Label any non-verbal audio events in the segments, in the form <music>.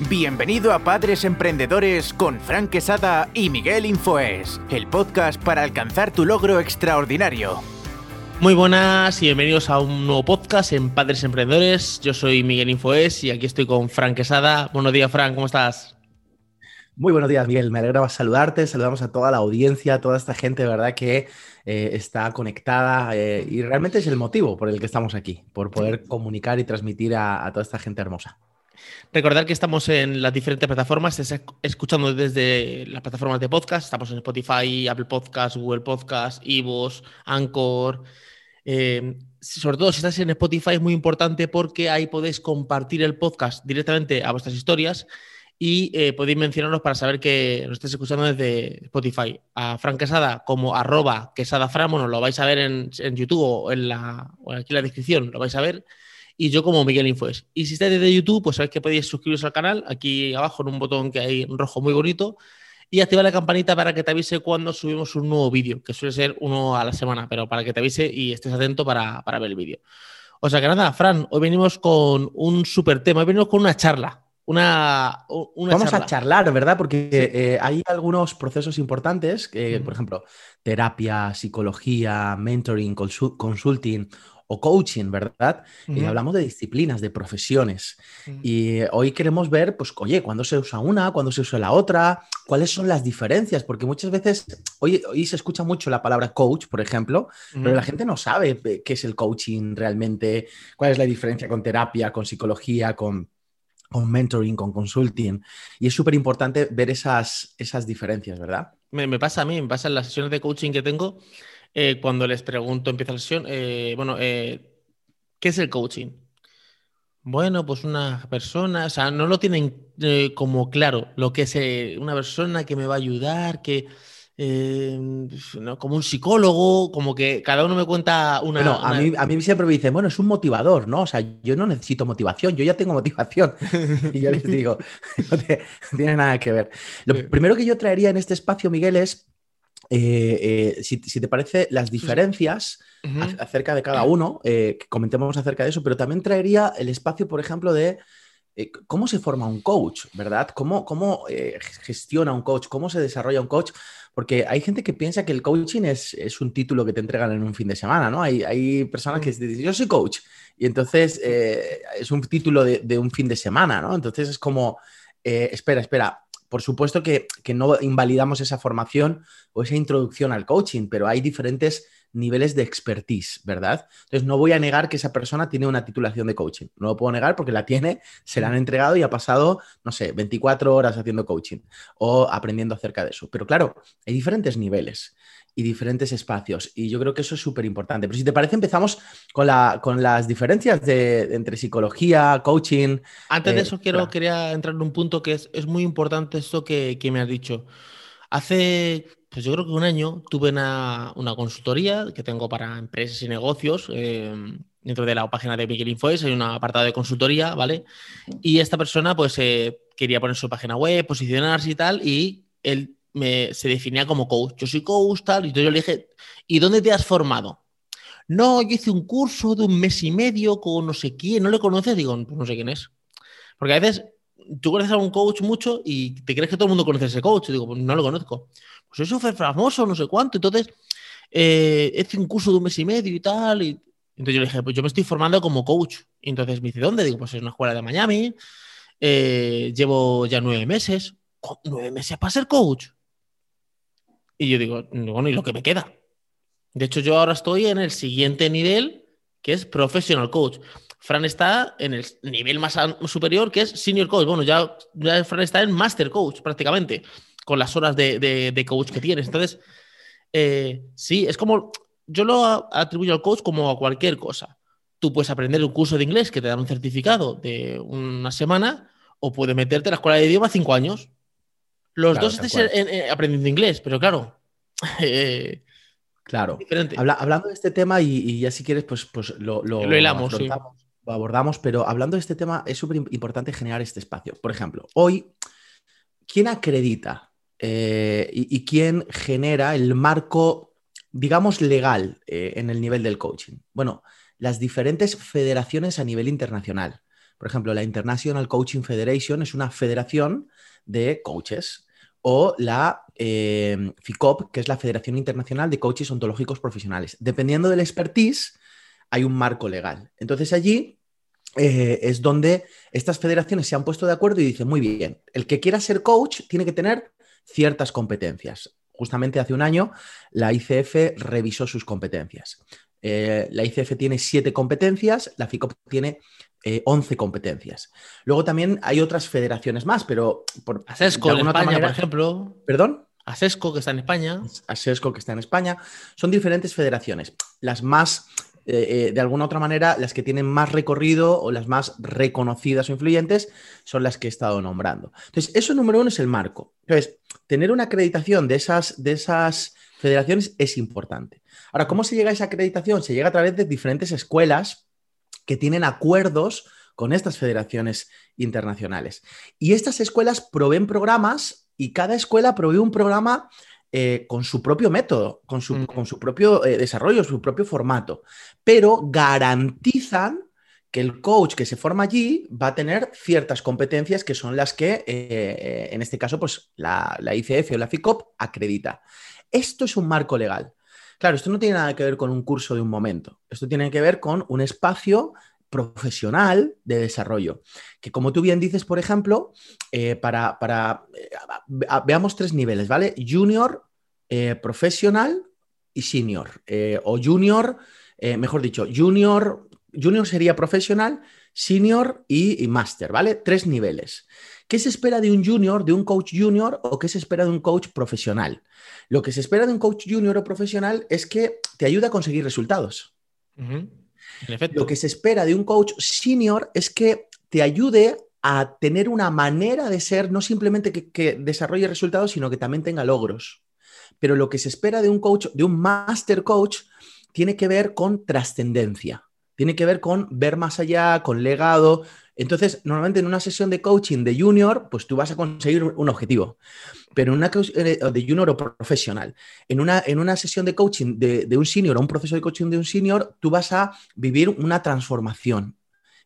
Bienvenido a Padres Emprendedores con Fran Quesada y Miguel Infoes, el podcast para alcanzar tu logro extraordinario. Muy buenas y bienvenidos a un nuevo podcast en Padres Emprendedores. Yo soy Miguel Infoes y aquí estoy con Fran Quesada. Buenos días, Fran, ¿cómo estás? Muy buenos días, Miguel. Me alegra saludarte. Saludamos a toda la audiencia, a toda esta gente, ¿verdad? Que eh, está conectada eh, y realmente es el motivo por el que estamos aquí, por poder comunicar y transmitir a toda esta gente hermosa. Recordar que estamos en las diferentes plataformas, escuchando desde las plataformas de podcast, estamos en Spotify, Apple Podcast, Google Podcast, Ivos, Anchor. Eh, sobre todo si estás en Spotify es muy importante porque ahí podéis compartir el podcast directamente a vuestras historias y eh, podéis mencionarnos para saber que nos estáis escuchando desde Spotify. A Fran Quesada como arroba quesadafran, bueno, lo vais a ver en, YouTube o, en la, o aquí en la descripción, lo vais a ver y yo como Miguel Infoes. Y si estáis desde YouTube, pues sabéis que podéis suscribiros al canal, aquí abajo en un botón que hay rojo muy bonito, y activar la campanita para que te avise cuando subimos un nuevo vídeo, que suele ser uno a la semana, pero para que te avise y estés atento para, ver el vídeo. O sea que nada, Fran, hoy venimos con un súper tema, hoy venimos con una charla. Una, Vamos a charlar, ¿verdad? Porque eh, hay algunos procesos importantes, que, por ejemplo, terapia, psicología, mentoring, consulting o coaching, ¿verdad? Y hablamos de disciplinas, de profesiones. Y hoy queremos ver, pues, oye, ¿cuándo se usa una? ¿Cuándo se usa la otra? ¿Cuáles son las diferencias? Porque muchas veces, hoy, hoy se escucha mucho la palabra coach, por ejemplo, pero la gente no sabe qué es el coaching realmente, cuál es la diferencia con terapia, con psicología, con con mentoring, con consulting. Y es súper importante ver esas, esas diferencias, ¿verdad? Me, me, pasa a mí, me pasa en las sesiones de coaching que tengo, eh, cuando les pregunto, empieza la sesión, eh, bueno, eh, ¿qué es el coaching? Bueno, pues una persona, o sea, no lo tienen como claro lo que es una persona que me va a ayudar, que como un psicólogo, como que cada uno me cuenta una. Bueno, a, Mí, a mí siempre me dicen, bueno, es un motivador, ¿no? O sea, yo no necesito motivación, yo ya tengo motivación. <laughs> y yo les digo, <laughs> no, tiene nada que ver. Lo primero que yo traería en este espacio, Miguel, es eh, eh, si, te parece, las diferencias acerca de cada uno, eh, que comentemos acerca de eso, pero también traería el espacio, por ejemplo, de cómo se forma un coach, ¿verdad? ¿Cómo, cómo gestiona un coach? ¿Cómo se desarrolla un coach? Porque hay gente que piensa que el coaching es, un título que te entregan en un fin de semana, ¿no? Hay, personas que dicen, yo soy coach, y entonces es un título de, de, un fin de semana, ¿no? Entonces es como, espera, espera, por supuesto que, no invalidamos esa formación o esa introducción al coaching, pero hay diferentes niveles de expertise, ¿verdad? Entonces no voy a negar que esa persona tiene una titulación de coaching. No lo puedo negar porque la tiene, se la han entregado y ha pasado, no sé, 24 horas haciendo coaching o aprendiendo acerca de eso. Pero claro, hay diferentes niveles y diferentes espacios. Y yo creo que eso es súper importante. Pero si te parece, empezamos con, la, con las diferencias de, entre psicología, coaching. Antes de eh, eso, quiero, quería entrar en un punto que es, es muy importante esto que, que, me has dicho. Hace, pues yo creo que un año tuve una, una consultoría que tengo para empresas y negocios. Eh, dentro de la página de Miguel Infoes hay un apartado de consultoría, ¿vale? Y esta persona, pues, eh, quería poner su página web, posicionarse y tal, y él se definía como coach. Yo soy coach, tal, y entonces yo le dije, ¿y dónde te has formado? No, yo hice un curso de un mes y medio con no sé quién, ¿no le conoces? Digo, pues no sé quién es. Porque a veces tú conoces a un coach mucho y te crees que todo el mundo conoce ese coach. Digo, pues no lo conozco. Pues eso fue famoso, no sé cuánto. Entonces, eh, hice un curso de un mes y medio y tal. Entonces yo le dije, pues yo me estoy formando como coach. Y entonces me dice, ¿dónde? Digo, pues es una escuela de Miami. Eh, llevo ya nueve meses. ¿Nueve meses para ser coach? Y yo digo, bueno, ¿y lo que me queda? De hecho, yo ahora estoy en el siguiente nivel, que es Professional Coach. Fran está en el nivel más superior, que es Senior Coach. Bueno, ya, Fran está en Master Coach prácticamente, con las horas de, coach que tienes. Entonces, eh, sí, es como, yo lo atribuyo al coach como a cualquier cosa. Tú puedes aprender un curso de inglés que te da un certificado de una semana o puedes meterte en la escuela de idioma cinco años. Los dos estés aprendiendo inglés, pero claro. <laughs> Eh, claro. hablando de este tema, y, ya si quieres, pues, pues lo, lo, lo, hilamos, lo abordamos, pero hablando de este tema, es súper importante generar este espacio. Por ejemplo, hoy, ¿quién acredita eh, y, quién genera el marco, digamos, legal eh, en el nivel del coaching? Bueno, las diferentes federaciones a nivel internacional. Por ejemplo, la International Coaching Federation es una federación de coaches o la eh, FICOP, que es la Federación Internacional de Coaches Ontológicos Profesionales. Dependiendo del expertise, hay un marco legal. Entonces allí eh, es donde estas federaciones se han puesto de acuerdo y dicen, muy bien, el que quiera ser coach tiene que tener ciertas competencias. Justamente hace un año la ICF revisó sus competencias. Eh, la ICF tiene siete competencias, la FICOP tiene 11 eh, competencias. Luego también hay otras federaciones más, pero por ASESCO en España, por ejemplo. ¿Perdón? ASESCO, que está en España. ASESCO, que está en España. Son diferentes federaciones. Las más, eh, eh, de alguna otra manera, las que tienen más recorrido o las más reconocidas o influyentes son las que he estado nombrando. Entonces, eso número uno es el marco. Entonces, tener una acreditación de esas, de esas federaciones es importante. Ahora, ¿cómo se llega a esa acreditación? Se llega a través de diferentes escuelas que tienen acuerdos con estas federaciones internacionales. Y estas escuelas proveen programas y cada escuela provee un programa eh, con su propio método, con su, mm. con su propio eh, desarrollo, su propio formato, pero garantizan que el coach que se forma allí va a tener ciertas competencias que son las que, eh, en este caso, pues la, la ICF o la FICOP acredita. Esto es un marco legal. Claro, esto no tiene nada que ver con un curso de un momento. Esto tiene que ver con un espacio profesional de desarrollo. Que como tú bien dices, por ejemplo, eh, para, eh, veamos tres niveles, ¿vale? Junior, eh, profesional y senior. o junior, mejor dicho, junior, junior sería profesional, senior y, y master, ¿vale? Tres niveles. ¿Qué se espera de un junior, de un coach junior o qué se espera de un coach profesional? Lo que se espera de un coach junior o profesional es que te ayude a conseguir resultados. Lo que se espera de un coach senior es que te ayude a tener una manera de ser, no simplemente que, desarrolle resultados, sino que también tenga logros. Pero lo que se espera de un coach, de un master coach, tiene que ver con trascendencia, tiene que ver con ver más allá, con legado. Entonces, normalmente en una sesión de coaching de junior, pues tú vas a conseguir un objetivo. Pero en una eh, de junior o profesional, en una, en una sesión de coaching de, un senior o un proceso de coaching de un senior, tú vas a vivir una transformación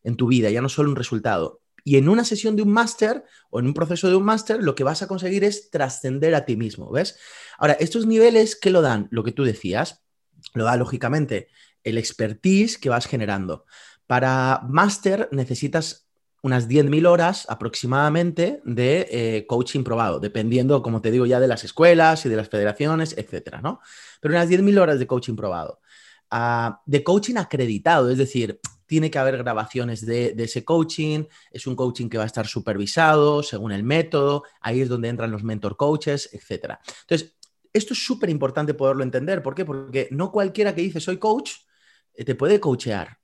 en tu vida, ya no solo un resultado. Y en una sesión de un máster o en un proceso de un máster, lo que vas a conseguir es trascender a ti mismo, ¿ves? Ahora, estos niveles, ¿qué lo dan? Lo que tú decías, lo da lógicamente el expertise que vas generando. Para máster necesitas unas 10.000 horas aproximadamente de eh, coaching probado, dependiendo, como te digo, ya de las escuelas y de las federaciones, etcétera, ¿no? Pero unas 10.000 horas de coaching probado. Ah, de coaching acreditado, es decir, tiene que haber grabaciones de, de, ese coaching, es un coaching que va a estar supervisado según el método, ahí es donde entran los mentor coaches, etcétera. Entonces, esto es súper importante poderlo entender. ¿Por qué? Porque no cualquiera que dice soy coach eh, te puede coachear.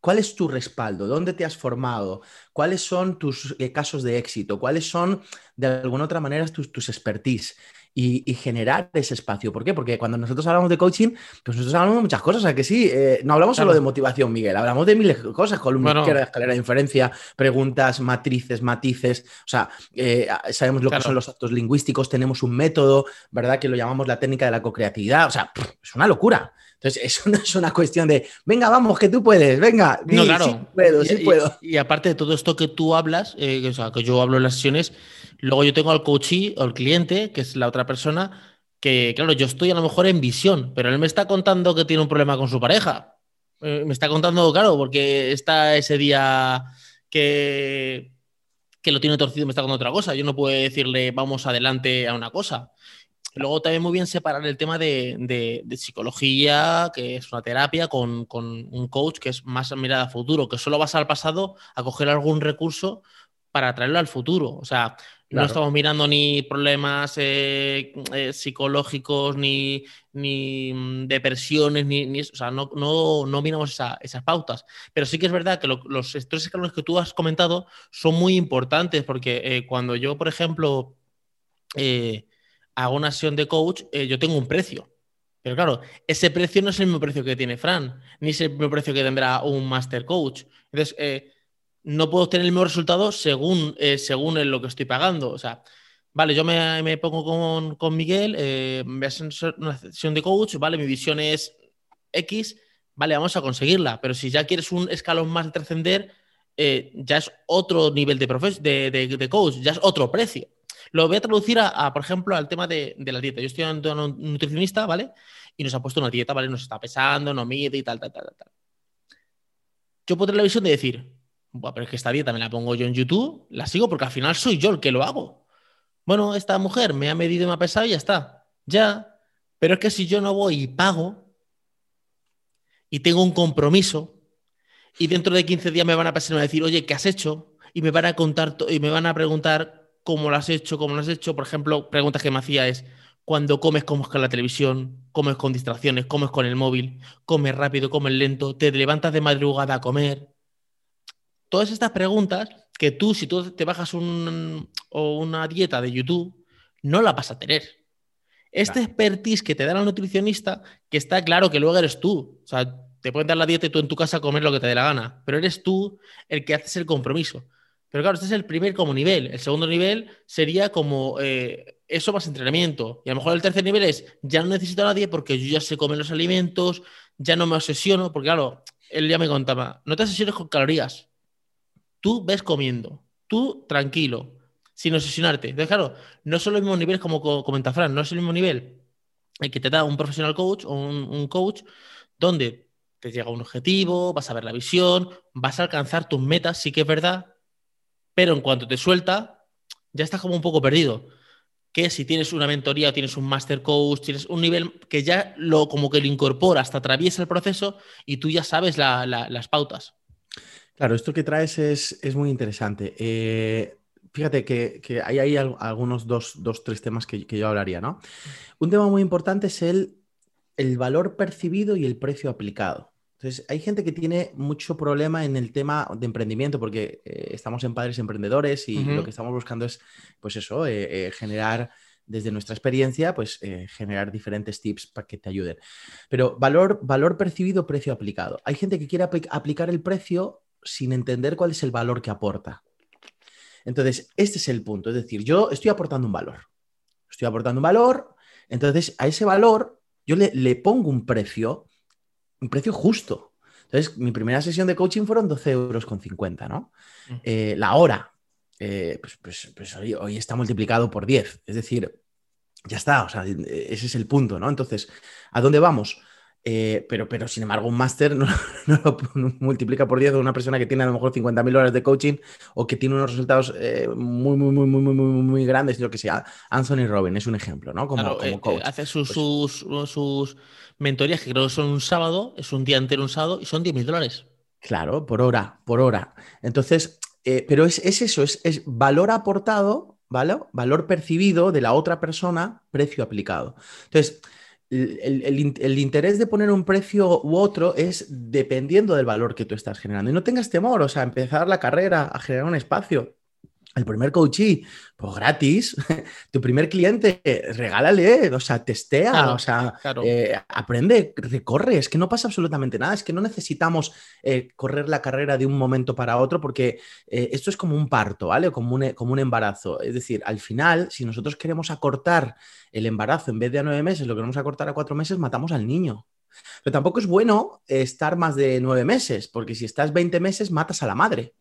¿Cuál es tu respaldo? ¿Dónde te has formado? ¿Cuáles son tus eh, casos de éxito? ¿Cuáles son, de alguna otra manera, tus, tus expertise? Y, generar ese espacio. ¿Por qué? Porque cuando nosotros hablamos de coaching, pues nosotros hablamos de muchas cosas, o sea que sí, eh, no hablamos solo de motivación, Miguel, hablamos de miles de cosas, columna izquierda, escalera de inferencia, preguntas, matrices, matices, o sea, sabemos lo que son los actos lingüísticos, tenemos un método, ¿verdad? Que lo llamamos la técnica de la co-creatividad, o sea, es una locura. Entonces, eso <laughs> no es una cuestión de, venga, vamos, que tú puedes, venga, no, claro. sí puedo, sí puedo. Y, aparte de todo esto que tú hablas, eh, o sea, que yo hablo en las sesiones, luego yo tengo al coachee o al cliente, que es la otra persona, que, claro, yo estoy a lo mejor en visión, pero él me está contando que tiene un problema con su pareja. Eh, me está contando, claro, porque está ese día que, que lo tiene torcido y me está contando otra cosa. Yo no puedo decirle, vamos adelante a una cosa. Luego también muy bien separar el tema de, psicología, que es una terapia, con, un coach que es más mirada a futuro, que solo vas al pasado a coger algún recurso para traerlo al futuro. O sea, no estamos mirando ni problemas eh, eh, psicológicos, ni, ni mm, depresiones, ni, o sea, no, no, miramos esas pautas. Pero sí que es verdad que los tres escalones que tú has comentado son muy importantes, porque eh, cuando yo, por ejemplo, hago una sesión de coach, eh, yo tengo un precio. Pero claro, ese precio no es el mismo precio que tiene Fran, ni es el mismo precio que tendrá un master coach. Entonces, eh, no puedo obtener el mismo resultado según, eh, según lo que estoy pagando. O sea, vale, yo me, pongo con, con Miguel, me hacen una sesión de coach, vale, mi visión es X, vale, vamos a conseguirla. Pero si ya quieres un escalón más de trascender, ya es otro nivel de, de, de, coach, ya es otro precio. Lo voy a traducir a, por ejemplo, al tema de, la dieta. Yo estoy ante un nutricionista, ¿vale? Y nos ha puesto una dieta, ¿vale? Nos está pesando, no mide y tal, tal, tal, tal. Yo puedo tener la visión de decir, bueno, pero es que esta dieta me la pongo yo en YouTube, la sigo porque al final soy yo el que lo hago. Bueno, esta mujer me ha medido y me ha pesado y ya está. Ya. Pero es que si yo no voy y pago y tengo un compromiso y dentro de 15 días me van a pasar me van a decir, oye, ¿qué has hecho? Y me van a contar y me van a preguntar cómo lo has hecho, cómo lo has hecho. Por ejemplo, preguntas que me hacía es, cuando comes, comes con la televisión, comes con distracciones, comes con el móvil, comes rápido, comes lento, te levantas de madrugada a comer. Todas estas preguntas que tú, si tú te bajas una dieta de YouTube, no la vas a tener. Este expertise que te da la nutricionista, que está claro que luego eres tú. O sea, te pueden dar la dieta y tú en tu casa comer lo que te dé la gana, pero eres tú el que haces el compromiso. Pero claro, este es el primer como nivel. El segundo nivel sería como eh, eso más entrenamiento. Y a lo mejor el tercer nivel es ya no necesito a nadie porque yo ya sé comer los alimentos, ya no me obsesiono, porque claro, él ya me contaba, no te obsesiones con calorías. Tú ves comiendo, tú tranquilo, sin obsesionarte. Entonces, claro, no son los mismos niveles como comenta Fran, no es el mismo nivel el que te da un profesional coach o un, coach donde te llega un objetivo, vas a ver la visión, vas a alcanzar tus metas, sí que es verdad, pero en cuanto te suelta, ya estás como un poco perdido. Que si tienes una mentoría o tienes un master coach, tienes un nivel que ya lo como que lo incorpora, hasta atraviesa el proceso y tú ya sabes las pautas. Claro, esto que traes es, muy interesante. Eh, fíjate que, hay, hay, algunos dos, dos, tres temas que, yo hablaría, ¿no? Un tema muy importante es el, el valor percibido y el precio aplicado. Entonces, hay gente que tiene mucho problema en el tema de emprendimiento porque eh, estamos en padres emprendedores y lo que estamos buscando es, pues eso, eh, eh, generar desde nuestra experiencia, pues generar diferentes tips para que te ayuden. Pero valor, valor percibido, precio aplicado. Hay gente que quiere aplicar el precio sin entender cuál es el valor que aporta. Entonces, este es el punto. Es decir, yo estoy aportando un valor. Estoy aportando un valor. Entonces, a ese valor yo le, pongo un precio, un precio justo. Entonces, mi primera sesión de coaching fueron 12 euros con 50, ¿no? Mm. Eh, la hora, eh, pues, pues, pues hoy, hoy, está multiplicado por 10. Es decir, ya está, o sea, ese es el punto, ¿no? Entonces, ¿a dónde vamos? Eh, pero, pero sin embargo, un máster no, <laughs> lo <laughs> multiplica por 10 de una persona que tiene a lo mejor 50.000 horas de coaching o que tiene unos resultados eh, muy, muy, muy, muy, muy, muy grandes. Yo que sea, Anthony Robin es un ejemplo, ¿no? Como, como eh, coach. hace sus, pues sus, sus, mentorías, que creo que son un sábado, es un día entero un sábado, y son 10.000 dólares. Claro, por hora, por hora. Entonces, pero es, es eso, es, es valor aportado, ¿vale? Valor percibido de la otra persona, precio aplicado. Entonces, el, interés de poner un precio u otro es dependiendo del valor que tú estás generando. Y no tengas temor, o sea, empezar la carrera a generar un espacio el primer coachee, pues gratis, <laughs> tu primer cliente, regálale, o sea, testea, o sea, eh, aprende, recorre, es que no pasa absolutamente nada, es que no necesitamos eh, correr la carrera de un momento para otro porque eh, esto es como un parto, ¿vale? Como un, como un embarazo. Es decir, al final, si nosotros queremos acortar el embarazo en vez de a nueve meses, lo queremos acortar a cuatro meses, matamos al niño. Pero tampoco es bueno estar más de nueve meses, porque si estás 20 meses, matas a la madre.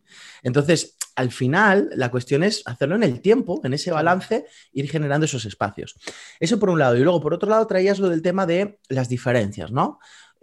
Entonces, al final, la cuestión es hacerlo en el tiempo, en ese balance, ir generando esos espacios. Eso por un lado. Y luego, por otro lado, traías lo del tema de las diferencias, ¿no?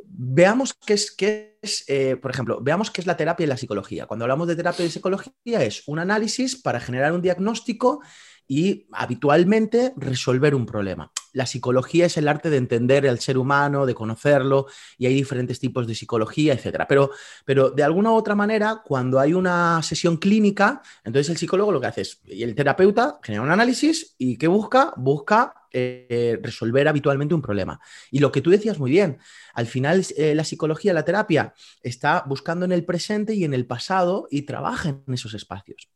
Veamos qué es, qué es eh, por ejemplo, veamos qué es la terapia y la psicología. Cuando hablamos de terapia y psicología es un análisis para generar un diagnóstico y habitualmente resolver un problema. La psicología es el arte de entender al ser humano, de conocerlo, y hay diferentes tipos de psicología, etc. Pero, pero de alguna u otra manera, cuando hay una sesión clínica, entonces el psicólogo lo que hace es, y el terapeuta genera un análisis y ¿qué busca? Busca eh, resolver habitualmente un problema. Y lo que tú decías muy bien, al final eh, la psicología, la terapia, está buscando en el presente y en el pasado y trabaja en esos espacios.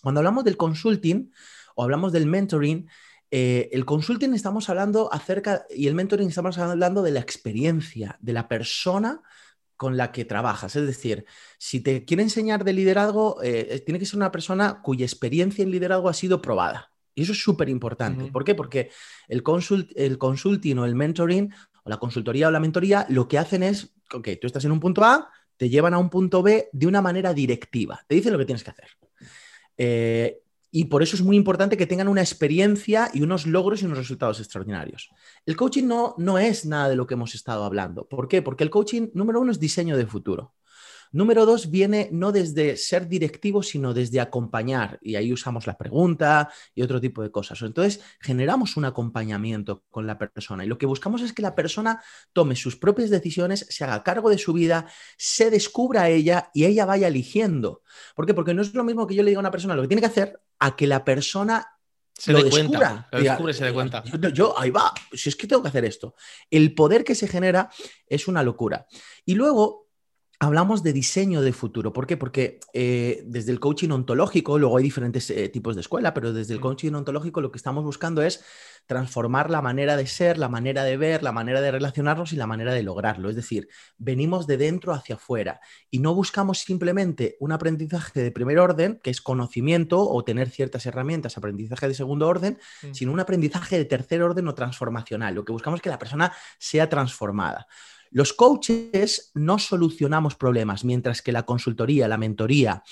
Cuando hablamos del consulting, o hablamos del mentoring, eh, el consulting estamos hablando acerca, y el mentoring estamos hablando de la experiencia, de la persona con la que trabajas. Es decir, si te quiere enseñar de liderazgo, eh, tiene que ser una persona cuya experiencia en liderazgo ha sido probada. Y eso es súper importante. ¿Por qué? Porque el, consult, el consulting o el mentoring, o la consultoría o la mentoría, lo que hacen es, ok, tú estás en un punto A, te llevan a un punto B de una manera directiva, te dicen lo que tienes que hacer. Eh, y por eso es muy importante que tengan una experiencia y unos logros y unos resultados extraordinarios. El coaching no, no es nada de lo que hemos estado hablando. ¿Por qué? Porque el coaching, número uno, es diseño de futuro. Número dos, viene no desde ser directivo, sino desde acompañar. Y ahí usamos la pregunta y otro tipo de cosas. Entonces, generamos un acompañamiento con la persona. Y lo que buscamos es que la persona tome sus propias decisiones, se haga cargo de su vida, se descubra a ella y ella vaya eligiendo. ¿Por qué? Porque no es lo mismo que yo le diga a una persona lo que tiene que hacer a que la persona se lo descubra. cuenta. Lo descubre y se dé cuenta. Yo, yo, ahí va, si es que tengo que hacer esto. El poder que se genera es una locura. Y luego hablamos de diseño de futuro. ¿Por qué? Porque eh, desde el coaching ontológico, luego hay diferentes eh, tipos de escuela, pero desde el coaching ontológico lo que estamos buscando es transformar la manera de ser, la manera de ver, la manera de relacionarnos y la manera de lograrlo. Es decir, venimos de dentro hacia afuera y no buscamos simplemente un aprendizaje de primer orden, que es conocimiento o tener ciertas herramientas, aprendizaje de segundo orden, Mm. sino un aprendizaje de tercer orden o transformacional. Lo que buscamos es que la persona sea transformada. Los coaches no solucionamos problemas, mientras que la consultoría, la mentoría,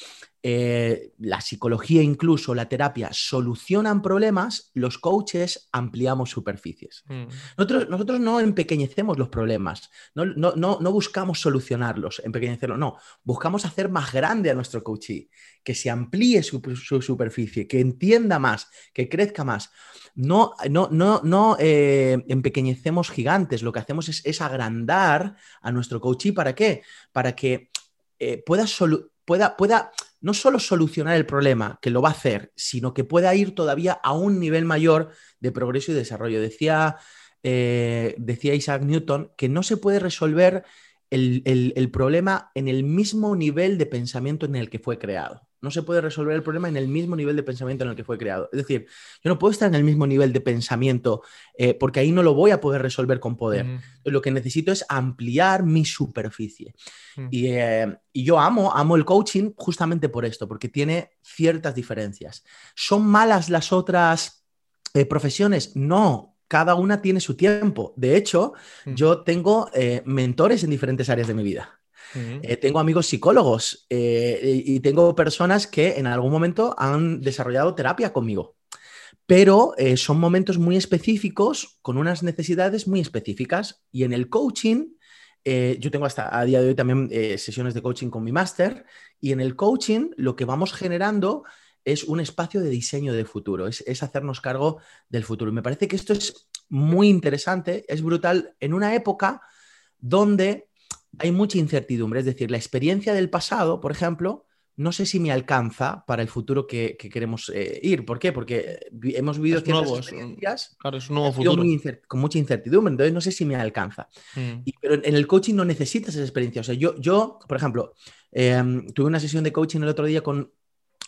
eh, la psicología incluso, la terapia solucionan problemas, los coaches ampliamos superficies. Mm. Nosotros, nosotros no empequeñecemos los problemas, no, no, no, no buscamos solucionarlos, empequeñecerlos, no, buscamos hacer más grande a nuestro coachee, que se amplíe su, su superficie, que entienda más, que crezca más. No, no, no, no eh, empequeñecemos gigantes, lo que hacemos es, es, agrandar a nuestro coachee. ¿Para qué? Para que eh, pueda, pueda, pueda no solo solucionar el problema, que lo va a hacer, sino que pueda ir todavía a un nivel mayor de progreso y desarrollo. Decía, eh, decía Isaac Newton que no se puede resolver el, el, el, problema en el mismo nivel de pensamiento en el que fue creado. No se puede resolver el problema en el mismo nivel de pensamiento en el que fue creado. Es decir, yo no puedo estar en el mismo nivel de pensamiento eh, porque ahí no lo voy a poder resolver con poder. Mm. Lo que necesito es ampliar mi superficie. Mm. Y, eh, y, yo amo, amo el coaching justamente por esto, porque tiene ciertas diferencias. ¿Son malas las otras eh, profesiones? No, cada una tiene su tiempo. De hecho, mm. yo tengo eh, mentores en diferentes áreas de mi vida. Eh, tengo amigos psicólogos eh, y tengo personas que en algún momento han desarrollado terapia conmigo. Pero eh, son momentos muy específicos, con unas necesidades muy específicas. Y en el coaching, yo tengo hasta a día de hoy también sesiones de coaching con mi máster. Y en el coaching lo que vamos generando es un espacio de diseño de futuro, es, es, hacernos cargo del futuro. Y me parece que esto es muy interesante, es brutal en una época donde hay mucha incertidumbre, es decir, la experiencia del pasado, por ejemplo, no sé si me alcanza para el futuro que, que queremos eh, ir. ¿Por qué? Porque hemos vivido es nuevo, experiencias claro, es un nuevo futuro. con mucha incertidumbre, entonces no sé si me alcanza. Mm. Y, pero en el coaching no necesitas esa experiencia. O sea, yo, yo por ejemplo, eh, tuve una sesión de coaching el otro día con,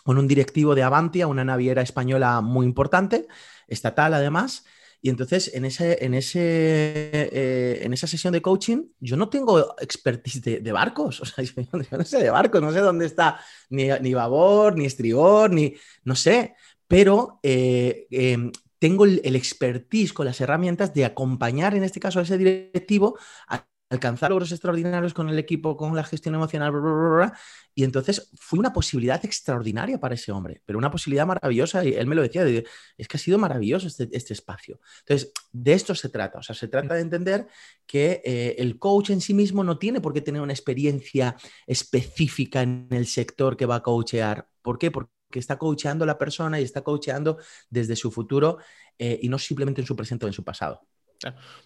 con un directivo de Avantia, una naviera española muy importante, estatal además, y entonces en, ese, en, ese, eh, en esa sesión de coaching yo no tengo expertise de, barcos, <laughs> o sea, yo, yo, no sé de barcos, no sé dónde está ni, ni babor, ni estribor, ni no sé, pero eh, eh, tengo el, el, expertise con las herramientas de acompañar en este caso a ese directivo a alcanzar logros extraordinarios con el equipo, con la gestión emocional, bla, bla, bla, y entonces fue una posibilidad extraordinaria para ese hombre, pero una posibilidad maravillosa, y él me lo decía, de, es que ha sido maravilloso este, este, espacio. Entonces, de esto se trata, o sea, se trata de entender que eh, el coach en sí mismo no tiene por qué tener una experiencia específica en el sector que va a coachear. ¿Por qué? Porque está coacheando a la persona y está coacheando desde su futuro eh, y no simplemente en su presente o en su pasado.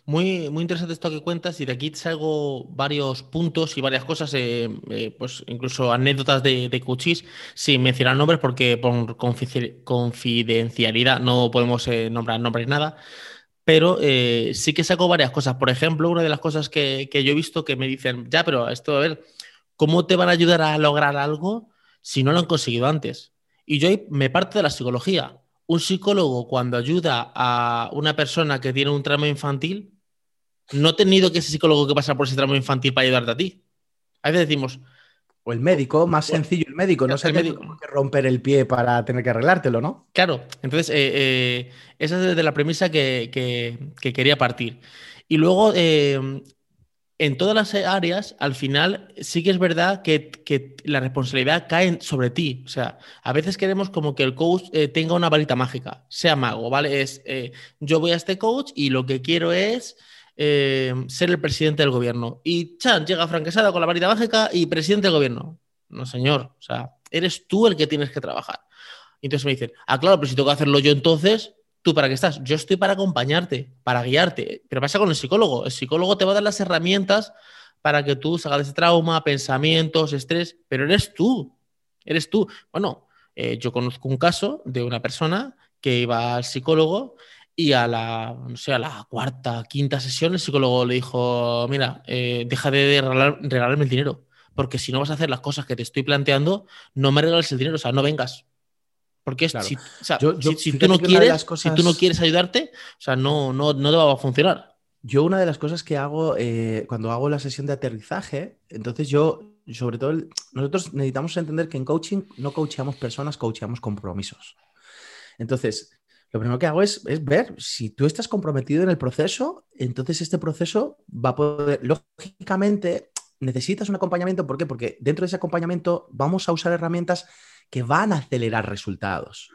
Muy, muy interesante esto que cuentas y de aquí salgo varios puntos y varias cosas, eh, eh, pues incluso anécdotas de, de coaches, sin mencionar nombres porque por confidencialidad no podemos eh, nombrar nombres nada, pero sí que saco varias cosas. Por ejemplo, una de las cosas que, que, yo he visto que me dicen, ya, pero esto, a ver, ¿cómo te van a ayudar a lograr algo si no lo han conseguido antes? Y yo me parto de la psicología un psicólogo cuando ayuda a una persona que tiene un trauma infantil, no ha tenido que ese psicólogo que pasa por ese trauma infantil para ayudarte a ti. A veces decimos... O el médico, más sencillo el médico, no se tiene que romper el pie para tener que arreglártelo, ¿no? Claro, entonces eh, eh, esa es desde la premisa que, que, que, quería partir. Y luego, eh, en todas las áreas, al final sí que es verdad que, la responsabilidad cae sobre ti. O sea, a veces queremos como que el coach eh, tenga una varita mágica, sea mago, ¿vale? Es eh, yo voy a este coach y lo que quiero es eh, ser el presidente del gobierno. Y Chan llega franquesada con la varita mágica y presidente del gobierno. No, señor. O sea, eres tú el que tienes que trabajar. Y entonces me dicen, ah, claro, pero si tengo que hacerlo yo entonces, ¿Tú para qué estás? Yo estoy para acompañarte, para guiarte. Pero pasa con el psicólogo. El psicólogo te va a dar las herramientas para que tú salgas de trauma, pensamientos, estrés, pero eres tú. Eres tú. Bueno, eh, yo conozco un caso de una persona que iba al psicólogo y a la, no sé, a la cuarta, quinta sesión el psicólogo le dijo, mira, eh, deja de regalarme el dinero, porque si no vas a hacer las cosas que te estoy planteando, no me regales el dinero, o sea, no vengas. Porque si, tú no quieres, si tú no quieres ayudarte, o sea, no, no, no te va a funcionar. Yo una de las cosas que hago eh, cuando hago la sesión de aterrizaje, entonces yo, sobre todo, nosotros necesitamos entender que en coaching no coachamos personas, coachamos compromisos. Entonces, lo primero que hago es, es, ver si tú estás comprometido en el proceso, entonces este proceso va a poder, lógicamente, necesitas un acompañamiento. ¿Por qué? Porque dentro de ese acompañamiento vamos a usar herramientas que van a acelerar resultados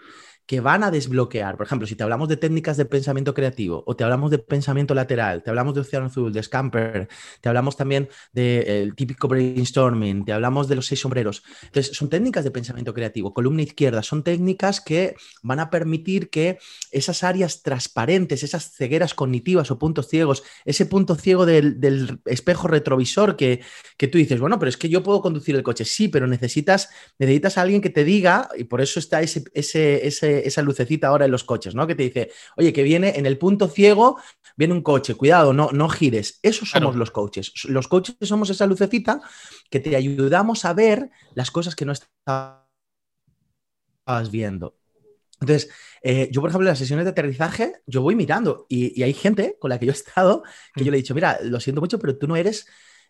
que van a desbloquear. Por ejemplo, si te hablamos de técnicas de pensamiento creativo o te hablamos de pensamiento lateral, te hablamos de Océano Azul, de Scamper, te hablamos también del típico brainstorming, te hablamos de los seis sombreros. Entonces, son técnicas de pensamiento creativo, columna izquierda, son técnicas que van a permitir que esas áreas transparentes, esas cegueras cognitivas o puntos ciegos, ese punto ciego del, espejo retrovisor que, que, tú dices, bueno, pero es que yo puedo conducir el coche, sí, pero necesitas, necesitas a alguien que te diga, y por eso está ese, ese esa lucecita ahora en los coches, ¿no? Que te dice, oye, que viene en el punto ciego, viene un coche, cuidado, no, no gires. Esos somos los coaches. Los coaches somos esa lucecita que te ayudamos a ver las cosas que no estabas viendo. Entonces, eh, yo, por ejemplo, en las sesiones de aterrizaje, yo voy mirando y, y, hay gente con la que yo he estado que yo le he dicho, mira, lo siento mucho, pero tú no eres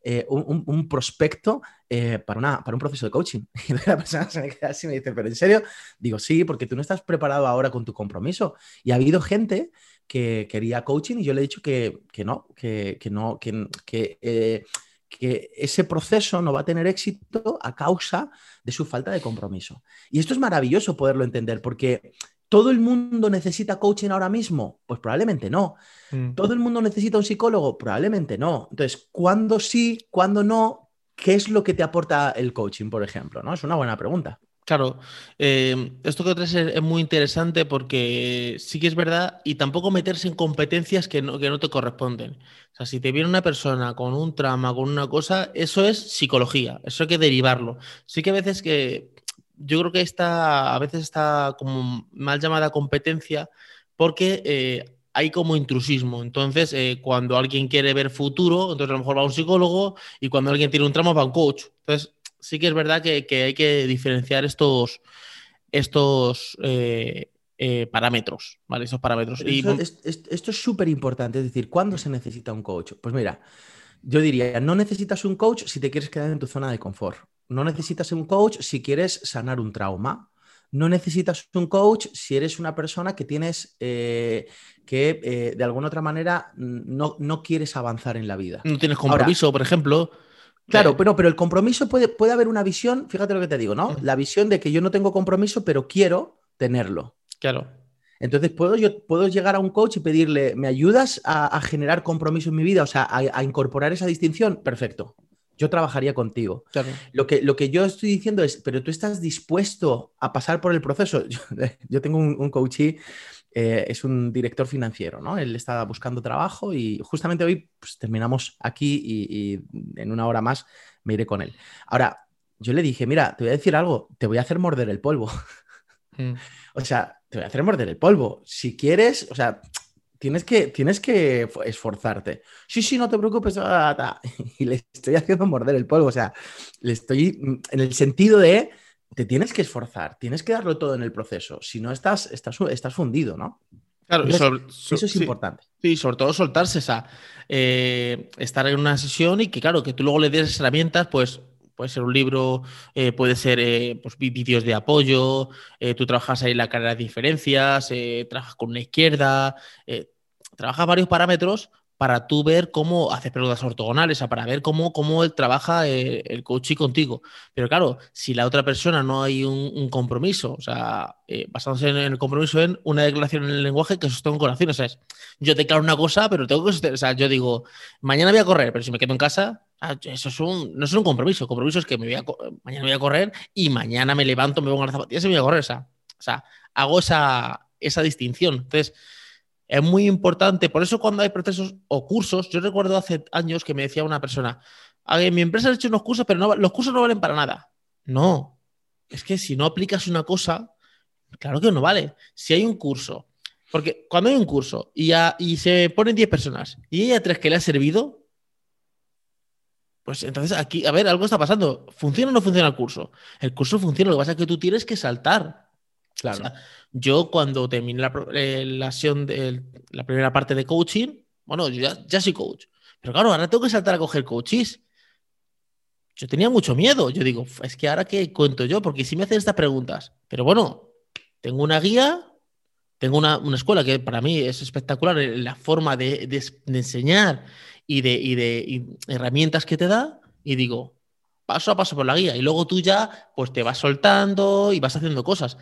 eh, un, prospecto eh, para, una, para un proceso de coaching. <laughs> Y la persona se me queda así y me dice, ¿pero en serio? Digo, sí, porque tú no estás preparado ahora con tu compromiso. Y ha habido gente que quería coaching y yo le he dicho que, no, que, no, que, eh, que ese proceso no va a tener éxito a causa de su falta de compromiso. Y esto es maravilloso poderlo entender porque ¿Todo el mundo necesita coaching ahora mismo? Pues probablemente no. Mm. ¿Todo el mundo necesita un psicólogo? Probablemente no. Entonces, ¿cuándo sí, cuándo no? ¿Qué es lo que te aporta el coaching, por ejemplo? ¿no? Es una buena pregunta. Claro, eh, esto que traes es, muy interesante porque sí que es verdad y tampoco meterse en competencias que no, que no te corresponden. O sea, si te viene una persona con un trama, con una cosa, eso es psicología, eso hay que derivarlo. Sí que a veces que yo creo que esta a veces está como mal llamada competencia porque eh, hay como intrusismo. Entonces, eh, cuando alguien quiere ver futuro, entonces a lo mejor va a un psicólogo y cuando alguien tiene un tramo va a un coach. Entonces, sí que es verdad que, hay que diferenciar estos, estos eh, parámetros, ¿vale? Esos parámetros. esto es súper importante, es decir, ¿cuándo se necesita un coach? Pues mira, yo diría, no necesitas un coach si te quieres quedar en tu zona de confort. No necesitas un coach si quieres sanar un trauma. No necesitas un coach si eres una persona que tienes eh, que eh, de alguna otra manera no, no, quieres avanzar en la vida. No tienes compromiso, por ejemplo. Claro, eh, pero, pero el compromiso puede, puede haber una visión, fíjate lo que te digo, ¿no? La visión de que yo no tengo compromiso, pero quiero tenerlo. Claro. Entonces, ¿puedo, yo, puedo llegar a un coach y pedirle, ¿me ayudas a, generar compromiso en mi vida? O sea, a, incorporar esa distinción. Perfecto yo trabajaría contigo. Lo, que, lo que yo estoy diciendo es, pero tú estás dispuesto a pasar por el proceso. <laughs> Yo, tengo un, un coachee, eh, es un director financiero, ¿no? Él está buscando trabajo y justamente hoy pues, terminamos aquí y, en una hora más me iré con él. Ahora, yo le dije, mira, te voy a decir algo, te voy a hacer morder el polvo. Mm. <laughs> o sea, te voy a hacer morder el polvo. Si quieres, o sea, tienes que, tienes que esforzarte. Sí, sí, no te preocupes. <laughs> Y le estoy haciendo morder el polvo. O sea, le estoy mm, en el sentido de te tienes que esforzar, tienes que darlo todo en el proceso. Si no, estás, estás, estás fundido, ¿no? Claro, eso es importante. Sí, sobre todo soltarse esa, eh, estar en una sesión y que, claro, que tú luego le des herramientas, pues puede ser un libro, eh, puede ser eh, pues, vídeos de apoyo, tú trabajas ahí la carrera de diferencias, trabajas con una izquierda, trabajas varios parámetros para tú ver cómo hace preguntas ortogonales, o sea, para ver cómo, cómo él trabaja eh, el, coach contigo. Pero claro, si la otra persona no hay un, compromiso, o sea, eh, basándose en el compromiso en una declaración en el lenguaje que sostengo con acciones, o sea, es, yo declaro una cosa, pero tengo que, o sea, yo digo, mañana voy a correr, pero si me quedo en casa, eso es un, no es un compromiso, el compromiso es que me voy a, mañana voy a correr y mañana me levanto, me pongo las zapatillas y me voy a correr, o sea, o sea hago esa, esa distinción. Entonces, es muy importante. Por eso cuando hay procesos o cursos, yo recuerdo hace años que me decía una persona, en mi empresa he hecho unos cursos, pero los cursos no valen para nada. No, es que si no aplicas una cosa, claro que no vale. Si hay un curso, porque cuando hay un curso y, y se ponen 10 personas y hay a tres que le ha servido, pues entonces aquí, a ver, algo está pasando. ¿Funciona o no funciona el curso? El curso funciona, lo que pasa es que tú tienes que saltar. Claro. yo cuando terminé la, eh, la, de, la primera parte de coaching, bueno, yo ya, soy coach, pero claro, ahora tengo que saltar a coger coaches. Yo tenía mucho miedo. Yo digo, es que ahora qué cuento yo, porque si me hacen estas preguntas, pero bueno, tengo una guía, tengo una, escuela que para mí es espectacular, eh, la forma de, enseñar y de, y de herramientas que te da, y digo, paso a paso por la guía, y luego tú ya pues te vas soltando y vas haciendo cosas.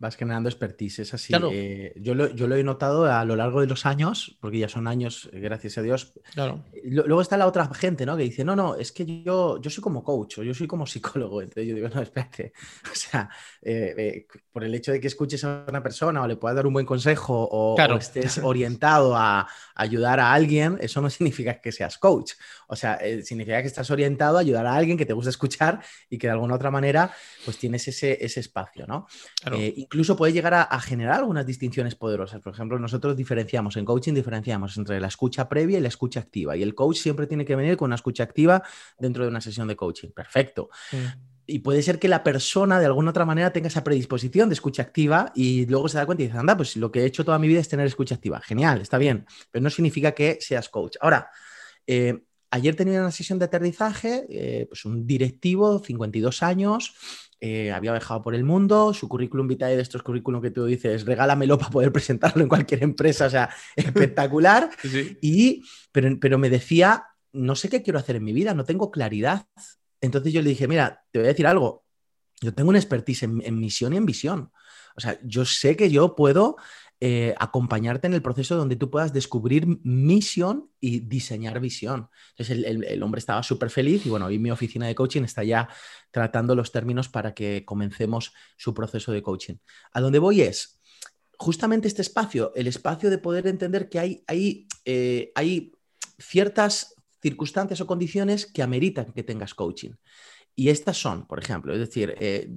Vas generando expertise, es así. Eh, yo, lo, yo, lo, he notado a lo largo de los años, porque ya son años, eh, gracias a Dios. Claro. Luego está la otra gente, ¿no? Que dice, no, no, es que yo, yo soy como coach o yo soy como <laughs> psicólogo. Entonces yo digo, no, espérate. <laughs> O sea, eh, por el hecho de que escuches a una persona o le puedas dar un buen consejo o, estés orientado a, ayudar a alguien, eso no <laughs> significa que seas coach. O sea, significa que estás orientado a ayudar a alguien que te gusta escuchar y que de alguna otra manera, pues tienes ese, ese espacio, ¿no? Claro incluso puede llegar a, generar algunas distinciones poderosas. Por ejemplo, nosotros diferenciamos, en coaching diferenciamos entre la escucha previa y la escucha activa. Y el coach siempre tiene que venir con una escucha activa dentro de una sesión de coaching. Perfecto. Y puede ser que la persona de alguna otra manera tenga esa predisposición de escucha activa y luego se da cuenta y dice, anda, pues lo que he hecho toda mi vida es tener escucha activa. Genial, está bien, pero no significa que seas coach. Ahora, eh, ayer tenía una sesión de aterrizaje, eh, pues un directivo, 52 años, eh, había viajado por el mundo, su currículum vitae de estos currículum que tú dices, regálamelo para poder presentarlo en cualquier empresa, o sea, <laughs> espectacular. Y, pero, pero me decía, no sé qué quiero hacer en mi vida, no tengo claridad. Entonces yo le dije, mira, te voy a decir algo, yo tengo una expertise en misión y en visión. O sea, yo sé que yo puedo eh, acompañarte en el proceso donde tú puedas descubrir misión y diseñar visión. Entonces el, hombre estaba súper feliz y bueno, hoy mi oficina de coaching está ya tratando los términos para que comencemos su proceso de coaching. A donde voy es justamente este espacio, el espacio de poder entender que hay, hay, eh, hay ciertas circunstancias o condiciones que ameritan que tengas coaching. Y estas son, por ejemplo, es decir, eh,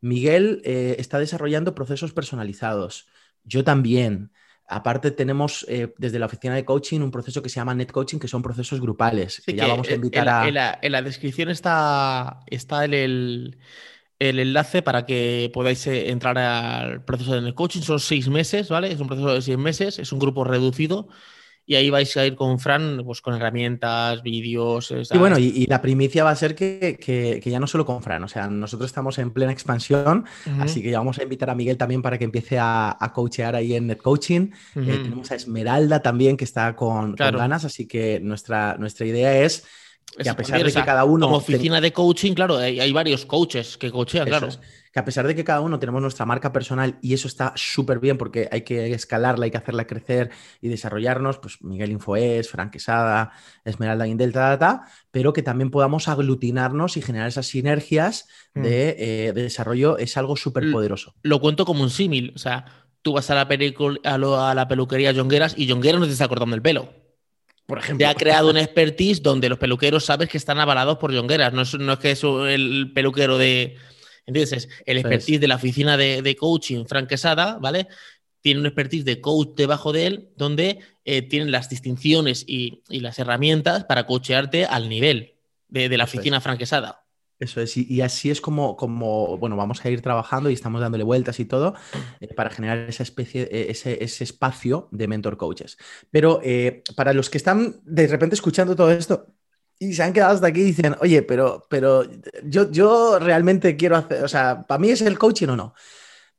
Miguel está desarrollando procesos personalizados. Yo también. Aparte tenemos eh, desde la oficina de coaching un proceso que se llama Net Coaching, que son procesos grupales. que ya vamos a invitar a... En la, descripción está, está el, enlace para que podáis eh, entrar al proceso de Net Coaching. Son seis meses, ¿vale? Es un proceso de seis meses, es un grupo reducido y ahí vais a ir con Fran, pues con herramientas, vídeos. Y bueno, y, la primicia va a ser que, ya no solo con Fran, o sea, nosotros estamos en plena expansión, así que ya vamos a invitar a Miguel también para que empiece a, coachear ahí en NetCoaching. Coaching. Eh, tenemos a Esmeralda también que está con, ganas, así que nuestra, nuestra idea es que a pesar de que cada uno. Como oficina de coaching, claro, hay, varios coaches que coachean, claro que a pesar de que cada uno tenemos nuestra marca personal y eso está súper bien porque hay que escalarla, hay que hacerla crecer y desarrollarnos, pues Miguel Infoes, Frank Quesada, Esmeralda Indel, ta, pero que también podamos aglutinarnos y generar esas sinergias mm. eh, de, desarrollo es algo súper poderoso. Lo cuento como un símil, o sea, tú vas a la, a, la peluquería Jongueras y Jongueras no te está cortando el pelo. Por ejemplo. Te ha creado un expertise donde los peluqueros sabes que están avalados por Jongueras. No es, no es que es el peluquero de, entonces, el expertise de la oficina de, coaching franquesada, ¿vale? Tiene un expertise de coach debajo de él, donde eh, tienen las distinciones y, las herramientas para coachearte al nivel de, la oficina franquesada. Eso es, y, así es como, como, bueno, vamos a ir trabajando y estamos dándole vueltas y todo eh, para generar esa especie, eh, ese, espacio de mentor coaches. Pero para los que están de repente escuchando todo esto, y se han quedado hasta aquí y dicen, oye, pero, pero yo, yo realmente quiero hacer, o sea, ¿para mí es el coaching o no?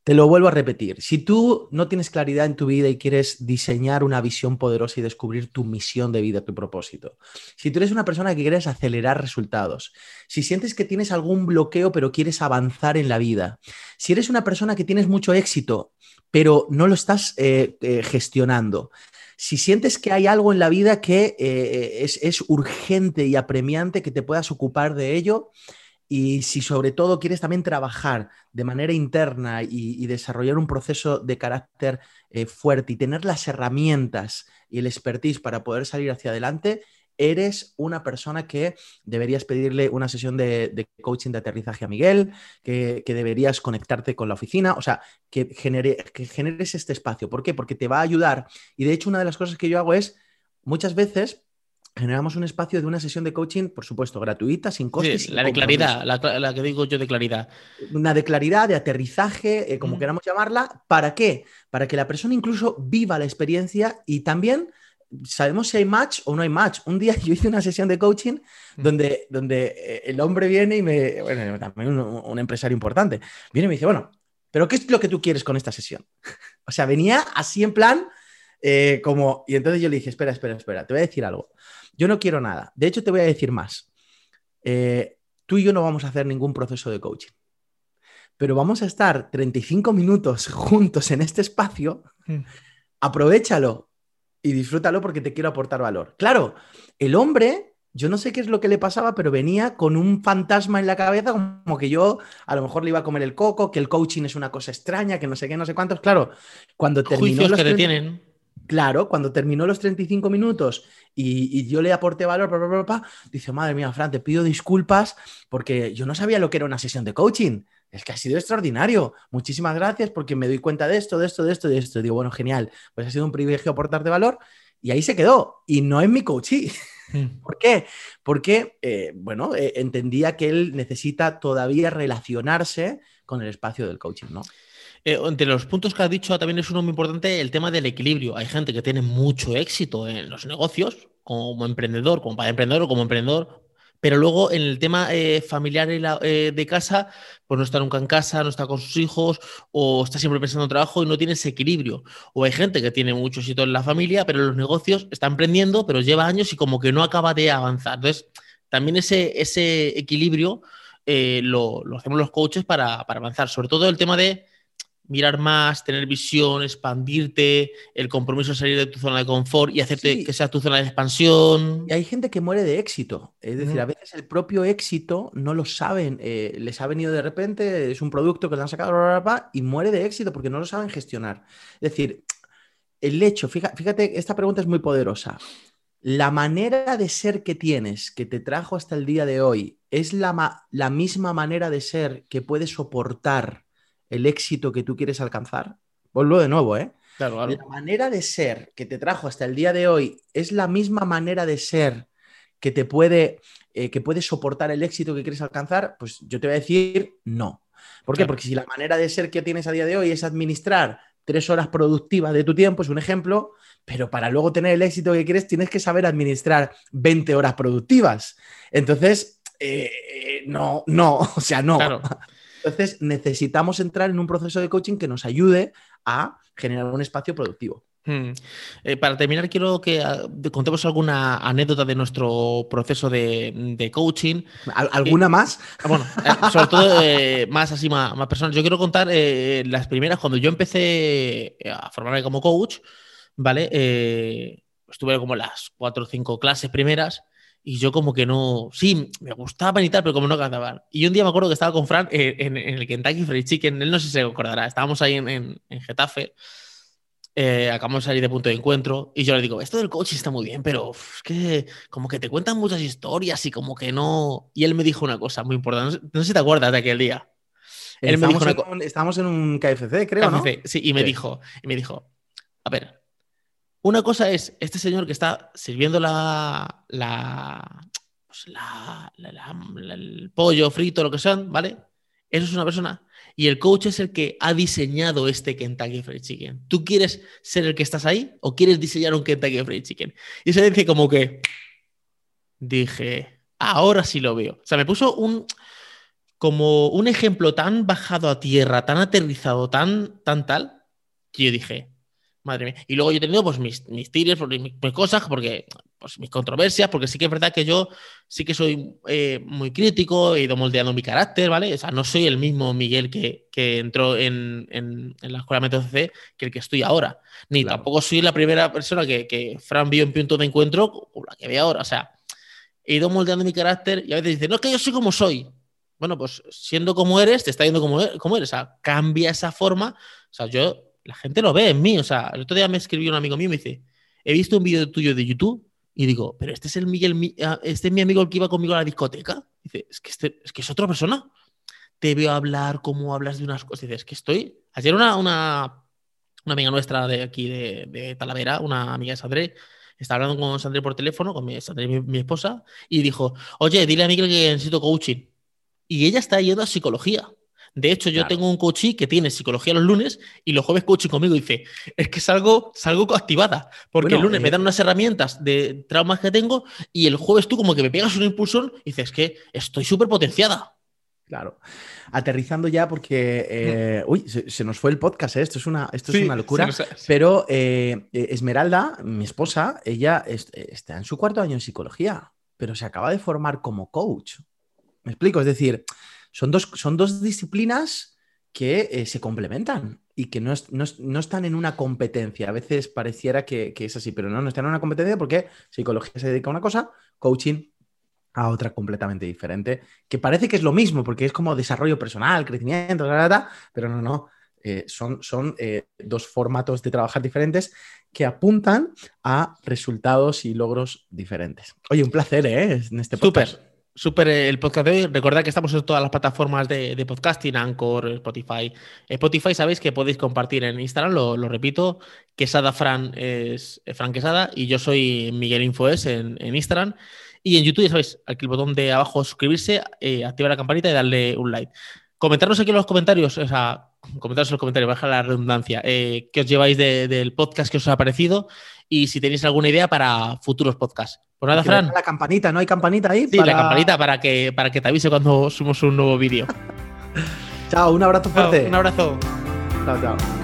Te lo vuelvo a repetir. Si tú no tienes claridad en tu vida y quieres diseñar una visión poderosa y descubrir tu misión de vida, tu propósito, si tú eres una persona que quieres acelerar resultados, si sientes que tienes algún bloqueo pero quieres avanzar en la vida, si eres una persona que tienes mucho éxito pero no lo estás eh, eh, gestionando, si sientes que hay algo en la vida que eh, es, es urgente y apremiante que te puedas ocupar de ello, y si sobre todo quieres también trabajar de manera interna y, desarrollar un proceso de carácter eh, fuerte y tener las herramientas y el expertise para poder salir hacia adelante, eres una persona que deberías pedirle una sesión de, coaching de aterrizaje a Miguel, que, deberías conectarte con la oficina, o sea, que, que generes este espacio. ¿Por qué? Porque te va a ayudar. Y de hecho, una de las cosas que yo hago es, muchas veces generamos un espacio de una sesión de coaching, por supuesto, gratuita, sin costes. la de claridad, la, que digo yo de claridad. Una de claridad, de aterrizaje, eh, como queramos llamarla. ¿Para qué? Para que la persona incluso viva la experiencia y también sabemos si hay match o no hay match. Un día <laughs> yo hice una sesión de coaching donde, donde eh, el hombre viene y me, bueno, también un, empresario importante, viene y me dice, bueno, pero ¿qué es lo que tú quieres con esta sesión? <laughs> o sea, venía así en plan, eh, como, y entonces yo le dije, espera, espera, espera, te voy a decir algo. Yo no quiero nada. De hecho, te voy a decir más. Eh, tú y yo no vamos a hacer ningún proceso de coaching, pero vamos a estar 35 minutos <laughs> juntos en este espacio. Mm. Aprovechalo y disfrútalo porque te quiero aportar valor. Claro, el hombre, yo no sé qué es lo que le pasaba, pero venía con un fantasma en la cabeza, como que yo a lo mejor le iba a comer el coco, que el coaching es una cosa extraña, que no sé qué, no sé cuántos. Claro, cuando terminó. Los que tienen. Claro, cuando terminó los 35 minutos y, yo le aporté valor, dice, madre mía, Fran, te pido disculpas porque yo no sabía lo que era una sesión de coaching. Es que ha sido extraordinario. Muchísimas gracias porque me doy cuenta de esto, de esto, de esto, de esto. Digo, bueno, genial. Pues ha sido un privilegio aportarte valor y ahí se quedó. Y no es mi coaching. <laughs> Hmm. ¿Por qué? Porque, eh, bueno, eh, entendía que él necesita todavía relacionarse con el espacio del coaching, ¿no? Eh, entre los puntos que has dicho también es uno muy importante el tema del equilibrio. Hay gente que tiene mucho éxito en los negocios, como emprendedor, como para emprendedor o como emprendedor, pero luego en el tema eh, familiar eh, de casa, pues no está nunca en casa, no está con sus hijos, o está siempre pensando en trabajo y no tiene ese equilibrio. O hay gente que tiene mucho éxito en la familia, pero los negocios está emprendiendo, pero lleva años y como que no acaba de avanzar. Entonces, también ese, ese equilibrio lo, hacemos los coaches para, para avanzar. Sobre todo el tema de mirar más, tener visión, expandirte, el compromiso de salir de tu zona de confort y hacerte que sea tu zona de expansión. Y hay gente que muere de éxito. Es decir, a veces el propio éxito no lo saben. Eh, les ha venido de repente, es un producto que les han sacado y muere de éxito porque no lo saben gestionar. Es decir, el hecho, fíjate, fíjate esta pregunta es muy poderosa. La manera de ser que tienes, que te trajo hasta el día de hoy, es la, la misma manera de ser que puedes soportar el éxito que tú quieres alcanzar? Vuelvo de nuevo, ¿eh? Claro, La manera de ser que te trajo hasta el día de hoy es la misma manera de ser que te puede, eh, que puede soportar el éxito que quieres alcanzar, pues yo te voy a decir no. ¿Por qué? Porque si la manera de ser que tienes a día de hoy es administrar tres horas productivas de tu tiempo, es un ejemplo, pero para luego tener el éxito que quieres tienes que saber administrar 20 horas productivas. Entonces, eh, eh, no, no, <laughs> o sea, no. Claro. Entonces, necesitamos entrar en un proceso de coaching que nos ayude a generar un espacio productivo. Hmm. Eh, para terminar, quiero que ah, contemos alguna anécdota de nuestro proceso de, coaching. ¿Alguna más? Ah, bueno, eh, sobre todo más así, más, más, personal. Yo quiero contar las primeras, cuando yo empecé a formarme como coach, ¿vale? estuve como las cuatro o cinco clases primeras y yo como que no, sí, me gustaban y tal, pero como no cantaban. Y un día me acuerdo que estaba con Fran en, el Kentucky Fried Chicken, él no sé si se acordará, estábamos ahí en, Getafe, eh, acabamos de salir de punto de encuentro, y yo le digo, esto del coche está muy bien, pero es que como que te cuentan muchas historias y como que no... Y él me dijo una cosa muy importante, no sé, si te acuerdas de aquel día. Él me dijo en, Estábamos en un KFC, creo, ¿no? Sí, y me dijo, y me dijo, a ver, una cosa es este señor que está sirviendo la, la, pues el pollo frito, lo que sean, ¿vale? Eso es una persona. Y el coach es el que ha diseñado este Kentucky Fried Chicken. ¿Tú quieres ser el que estás ahí o quieres diseñar un Kentucky Fried Chicken? Y se dice como que dije, ahora sí lo veo. O sea, me puso un, como un ejemplo tan bajado a tierra, tan aterrizado, tan, tan tal, que yo dije, madre mía. Y luego yo he tenido pues mis, mis tires, mis, mis cosas, porque pues, mis controversias, porque sí que es verdad que yo sí que soy eh, muy crítico, he ido moldeando mi carácter, ¿vale? O sea, no soy el mismo Miguel que, que entró en, en, en, la escuela MTCC que el que estoy ahora. Ni claro. tampoco soy la primera persona que, que Fran vio en punto de encuentro con la que ve ahora. O sea, he ido moldeando mi carácter y a veces dice, no, es que yo soy como soy. Bueno, pues siendo como eres, te está yendo como, como eres. O sea, cambia esa forma. O sea, yo la gente lo ve en mí. O sea, el otro día me escribió un amigo mío y me dice, he visto un vídeo tuyo de YouTube y digo, pero este es el Miguel, ah, este es mi amigo el que iba conmigo a la discoteca. Dice, es que, este, es que es otra persona. Te veo hablar, cómo hablas de unas cosas. Dice, es que estoy. Ayer una, una, una amiga nuestra de aquí de, de, Talavera, una amiga de Sandré, estaba hablando con Sandré por teléfono, con mi, Sandré, mi esposa, y dijo, oye, dile a Miguel que necesito coaching. Y ella está yendo a psicología. De hecho, yo claro. tengo un coaching que tiene psicología los lunes y los jueves coaching conmigo y dice, es que salgo, salgo activada, porque bueno, el lunes eh... me dan unas herramientas de traumas que tengo y el jueves tú como que me pegas un impulsón y dices, es que estoy súper potenciada. Claro. Aterrizando ya porque, eh, uy, se, se, nos fue el podcast, ¿eh? esto es una, esto sí, es una locura, pero eh, Esmeralda, mi esposa, ella es, está en su cuarto año en psicología, pero se acaba de formar como coach. Me explico, es decir, son dos, son dos disciplinas que eh, se complementan y que no, es, no, no, están en una competencia. A veces pareciera que, es así, pero no, no están en una competencia porque psicología se dedica a una cosa, coaching a otra completamente diferente, que parece que es lo mismo porque es como desarrollo personal, crecimiento, pero no, no. Eh, son son eh, dos formatos de trabajar diferentes que apuntan a resultados y logros diferentes. Oye, un placer, ¿eh? En este. Súper súper el podcast de hoy. Recordad que estamos en todas las plataformas de, podcasting, Anchor, Spotify. Spotify sabéis que podéis compartir en Instagram, lo, lo repito, Quesada Fran es Fran Quesada y yo soy Miguel Infoes en, Instagram. Y en YouTube, ya sabéis, aquí el botón de abajo suscribirse, eh, activar la campanita y darle un like. Comentarnos aquí en los comentarios, o sea, comentaros en los comentarios, baja la redundancia, eh, qué os lleváis de, del podcast que os ha parecido y si tenéis alguna idea para futuros podcasts. Pues nada, Fran. La campanita, ¿no hay campanita ahí? Sí, para... la campanita para que, para que te avise cuando subimos un nuevo vídeo. chao, un abrazo fuerte. Chao, un abrazo. Chao, chao.